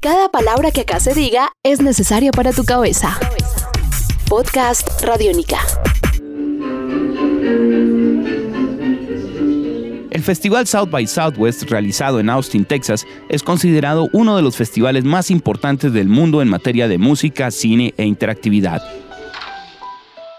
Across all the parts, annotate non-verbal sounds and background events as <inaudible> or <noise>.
Cada palabra que acá se diga es necesaria para tu cabeza. Podcast Radiónica. El festival South by Southwest, realizado en Austin, Texas, es considerado uno de los festivales más importantes del mundo en materia de música, cine e interactividad.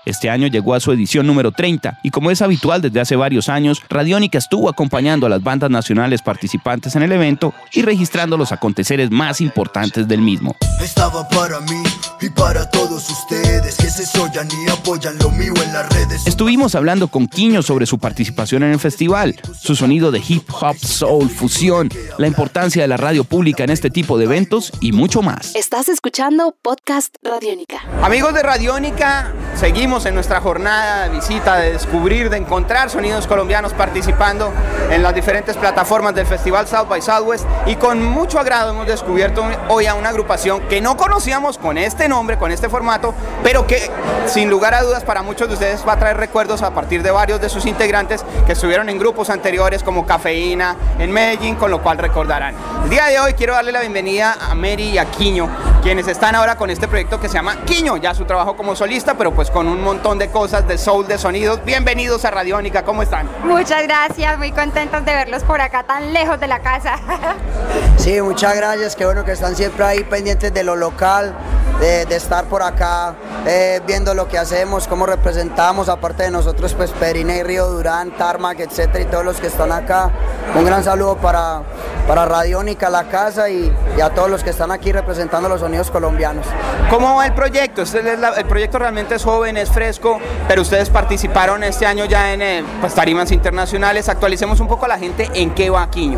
Este año llegó a su edición número 30 y como es habitual desde hace varios años, Radiónica estuvo acompañando a las bandas nacionales participantes en el evento y registrando los aconteceres más importantes del mismo. Estaba para mí y para todos ustedes que se soyan y apoyan lo mío en las redes. Estuvimos hablando con Quiño sobre su participación en el festival, su sonido de hip hop, soul, fusión, la importancia de la radio pública en este tipo de eventos y mucho más. Estás escuchando Podcast Radiónica. Amigos de Radiónica, seguimos en nuestra jornada de visita, de descubrir, de encontrar sonidos colombianos participando en las diferentes plataformas del Festival South by Southwest y con mucho agrado hemos descubierto hoy a una agrupación que no conocíamos con este nombre, con este formato, pero que sin lugar a dudas para muchos de ustedes va a traer recuerdos a partir de varios de sus integrantes que estuvieron en grupos anteriores como Cafeína en Medellín, con lo cual recordarán. El día de hoy quiero darle la bienvenida a Mary y a Quiño, quienes están ahora con este proyecto que se llama Quiño, ya su trabajo como solista, pero pues con un montón de cosas de soul, de sonidos. Bienvenidos a Radiónica, ¿cómo están? Muchas gracias, muy contentos de verlos por acá tan lejos de la casa. <laughs> Sí, muchas gracias, qué bueno que están siempre ahí pendientes de lo local, de, de estar por acá, eh, viendo lo que hacemos, cómo representamos, aparte de nosotros, pues Perina y Río Durán, Tarmac, etcétera, y todos los que están acá. Un gran saludo para, para Radiónica, la casa, y, y a todos los que están aquí representando los sonidos colombianos. ¿Cómo va el proyecto? Este es la- el proyecto realmente es joven, es fresco, pero ustedes participaron este año ya en eh, pues, tarimas internacionales. Actualicemos un poco a la gente en qué va Quiño.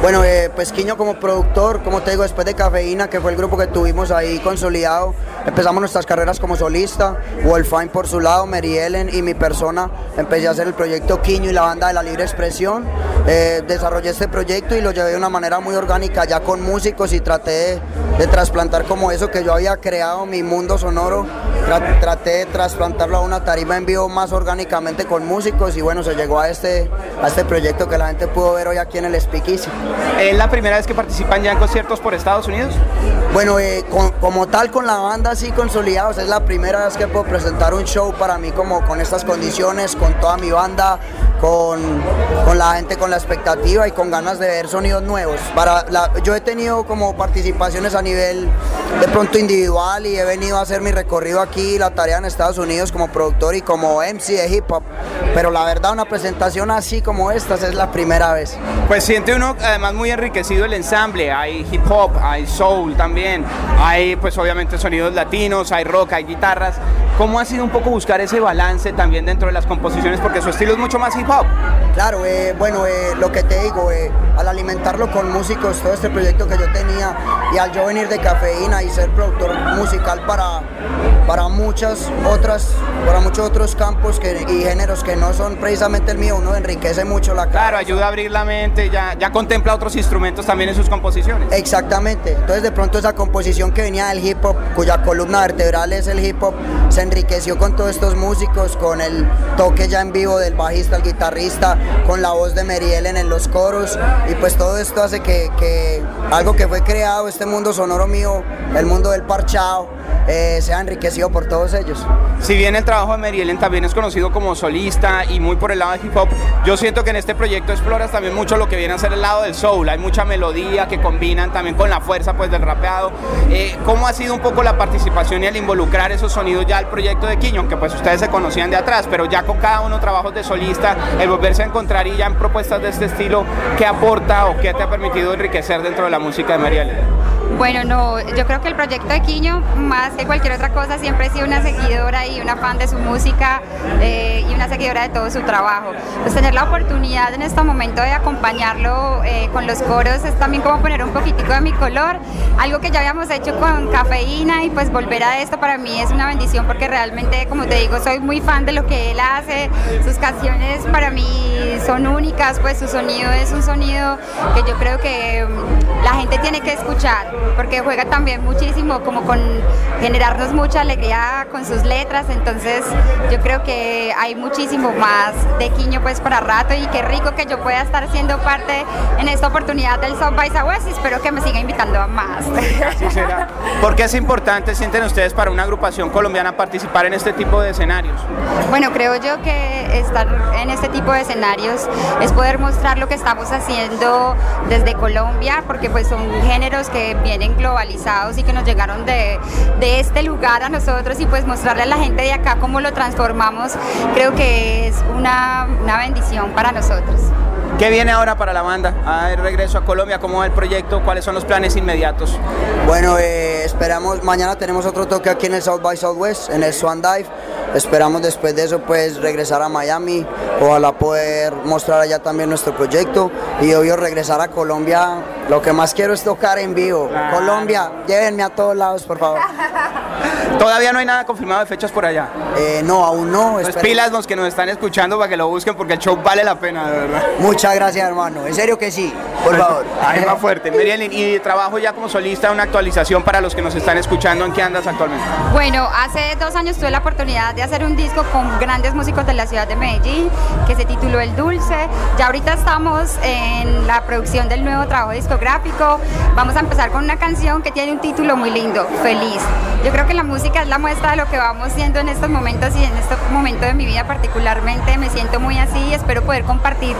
Bueno, eh, pues Quiño como productor, como te digo, después de Cafeína, que fue el grupo que tuvimos ahí consolidado, empezamos nuestras carreras como solista, Wolfine por su lado, Mary Ellen y mi persona, empecé a hacer el proyecto Quiño y la banda de la libre expresión, Eh, desarrollé este proyecto y lo llevé de una manera muy orgánica ya con músicos y traté de, de trasplantar como eso que yo había creado, mi mundo sonoro, Tra- traté de trasplantarlo a una tarima en vivo más orgánicamente con músicos y bueno, se llegó a este, a este proyecto que la gente pudo ver hoy aquí en el Speakeasy. ¿Es la primera vez que participan ya en conciertos por Estados Unidos? Bueno, eh, con- como tal con la banda así consolidados, es la primera vez que puedo presentar un show para mí como con estas condiciones, con toda mi banda, con, con la gente con la expectativa y con ganas de ver sonidos nuevos. Para la- yo he tenido como participaciones a nivel de pronto individual y he venido a hacer mi recorrido aquí, la tarea en Estados Unidos como productor y como MC de hip hop, pero la verdad una presentación así como estas es la primera vez. Pues siente uno además muy enriquecido el ensamble, hay hip hop, hay soul también, hay pues obviamente sonidos latinos, hay rock, hay guitarras. ¿Cómo ha sido un poco buscar ese balance también dentro de las composiciones? Porque su estilo es mucho más hip Claro, eh, bueno, eh, lo que te digo, eh, al alimentarlo con músicos, todo este proyecto que yo tenía y al yo venir de cafeína y ser productor musical para, para muchas otras, para muchos otros campos que, y géneros que no son precisamente el mío, uno enriquece mucho la cara. Claro, ayuda a abrir la mente, ya, ya contempla otros instrumentos también en sus composiciones. Exactamente, entonces de pronto esa composición que venía del hip hop, cuya columna vertebral es el hip hop, se enriqueció con todos estos músicos, con el toque ya en vivo del bajista, el guitarrista, con la voz de Ellen en los coros, y pues todo esto hace que, que algo que fue creado, este mundo sonoro mío, el mundo del parchado, eh, sea enriquecido por todos ellos. Si bien el trabajo de Mary Ellen también es conocido como solista y muy por el lado de hip hop, yo siento que en este proyecto exploras también mucho lo que viene a ser el lado del soul. Hay mucha melodía que combinan también con la fuerza pues del rapeado. Eh, ¿Cómo ha sido un poco la participación y el involucrar esos sonidos ya al proyecto de Quiño? Que pues ustedes se conocían de atrás, pero ya con cada uno trabajos de solista, el volverse a encontrar y ya en propuestas de este estilo, ¿qué aporta o qué te ha permitido enriquecer dentro de la música de Mary Ellen? Bueno, no, yo creo que el proyecto de Quiño, más que cualquier otra cosa, siempre he sido una seguidora y una fan de su música eh, y una seguidora de todo su trabajo. Pues tener la oportunidad en este momento de acompañarlo eh, con los coros es también como poner un poquitico de mi color, algo que ya habíamos hecho con cafeína y pues volver a esto para mí es una bendición porque realmente, como te digo, soy muy fan de lo que él hace, sus canciones para mí son únicas, pues su sonido es un sonido que yo creo que mm, la gente tiene que escuchar porque juega también muchísimo como con generarnos mucha alegría con sus letras, entonces yo creo que hay muchísimo más de Quiño pues para rato y qué rico que yo pueda estar siendo parte en esta oportunidad del South by Southwest y espero que me siga invitando a más. Así será. <laughs> ¿Por qué es importante, sienten ustedes, para una agrupación colombiana participar en este tipo de escenarios? Bueno, creo yo que estar en este tipo de escenarios es poder mostrar lo que estamos haciendo desde Colombia, porque pues son géneros que vienen globalizados y que nos llegaron de, de este lugar a nosotros y pues mostrarle a la gente de acá cómo lo transformamos, creo que es una, una bendición para nosotros. ¿Qué viene ahora para la banda? A ver, regreso a Colombia, ¿cómo va el proyecto? ¿Cuáles son los planes inmediatos? Bueno, eh, esperamos, mañana tenemos otro toque aquí en el South by Southwest, en el Swan Dive. Esperamos después de eso pues regresar a Miami, ojalá poder mostrar allá también nuestro proyecto y obvio regresar a Colombia. Lo que más quiero es tocar en vivo. Claro. Colombia, llévenme a todos lados, por favor. <laughs> Todavía no hay nada confirmado de fechas por allá. Eh, no, aún no. Pues espero- pilas los que nos están escuchando para que lo busquen porque el show vale la pena, de verdad. Muchas gracias, hermano. En serio que sí, por favor. Ahí va <laughs> fuerte. Merielin, y de trabajo ya como solista, una actualización para los que nos están escuchando, ¿en qué andas actualmente? Bueno, hace dos años tuve la oportunidad de hacer un disco con grandes músicos de la ciudad de Medellín que se tituló El Dulce. Ya ahorita estamos en la producción del nuevo trabajo discográfico. Vamos a empezar con una canción que tiene un título muy lindo, Feliz. Yo creo que la música es la muestra de lo que vamos siendo en estos momentos y en este momento de mi vida particularmente me siento muy así y espero poder compartir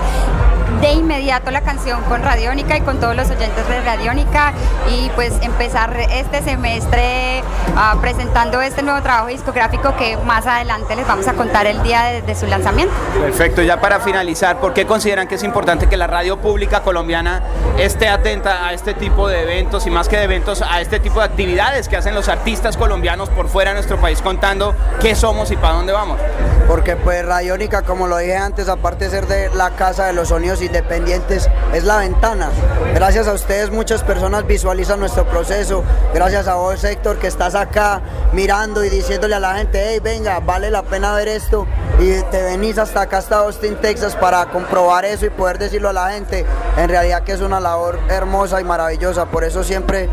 de inmediato la canción con Radiónica y con todos los oyentes de Radiónica y pues empezar este semestre ah, presentando este nuevo trabajo discográfico que más adelante les vamos a contar el día de, de su lanzamiento. Perfecto, ya para finalizar, ¿por qué consideran que es importante que la radio pública colombiana esté atenta a este tipo de eventos y más que de eventos, a este tipo de actividades que hacen los artistas colombianos por fuera de nuestro país contando qué somos y para dónde vamos? Porque pues Radiónica, como lo dije antes, aparte de ser de la casa de los sonidos independientes, es la ventana. Gracias a ustedes muchas personas visualizan nuestro proceso. Gracias a vos, Héctor, que estás acá mirando y diciéndole a la gente, hey, venga, vale la pena ver esto. Y te venís hasta acá, hasta Austin, Texas, para comprobar eso y poder decirlo a la gente. En realidad que es una labor hermosa y maravillosa. Por eso siempre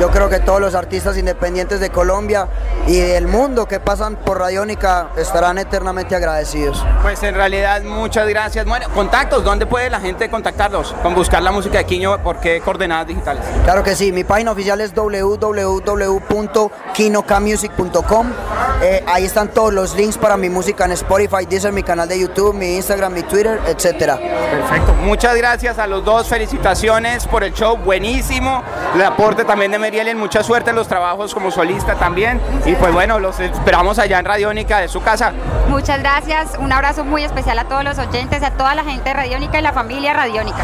yo creo que todos los artistas independientes de Colombia y del mundo que pasan por Radiónica estarán eternamente agradecidos. Pues en realidad muchas gracias. Bueno, contactos, ¿dónde puede la gente contactarlos? Con buscar la música de Quiño, ¿por qué coordenadas digitales? Claro que sí, mi página oficial es www.kinokamusic.com. Eh, ahí están todos los links para mi música en Spotify, Deezer, mi canal de YouTube, mi Instagram, mi Twitter, etcétera. Perfecto. Muchas gracias a los dos. Felicitaciones por el show. Buenísimo. El aporte también de Merielen. Mucha suerte en los trabajos como solista también. Y pues bueno, los esperamos allá en Radiónica de su casa. Muchas gracias, un abrazo muy especial a todos los oyentes, a toda la gente de Radiónica y la familia Radiónica.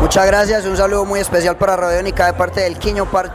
Muchas gracias, un saludo muy especial para Radiónica de parte del Quiño Par.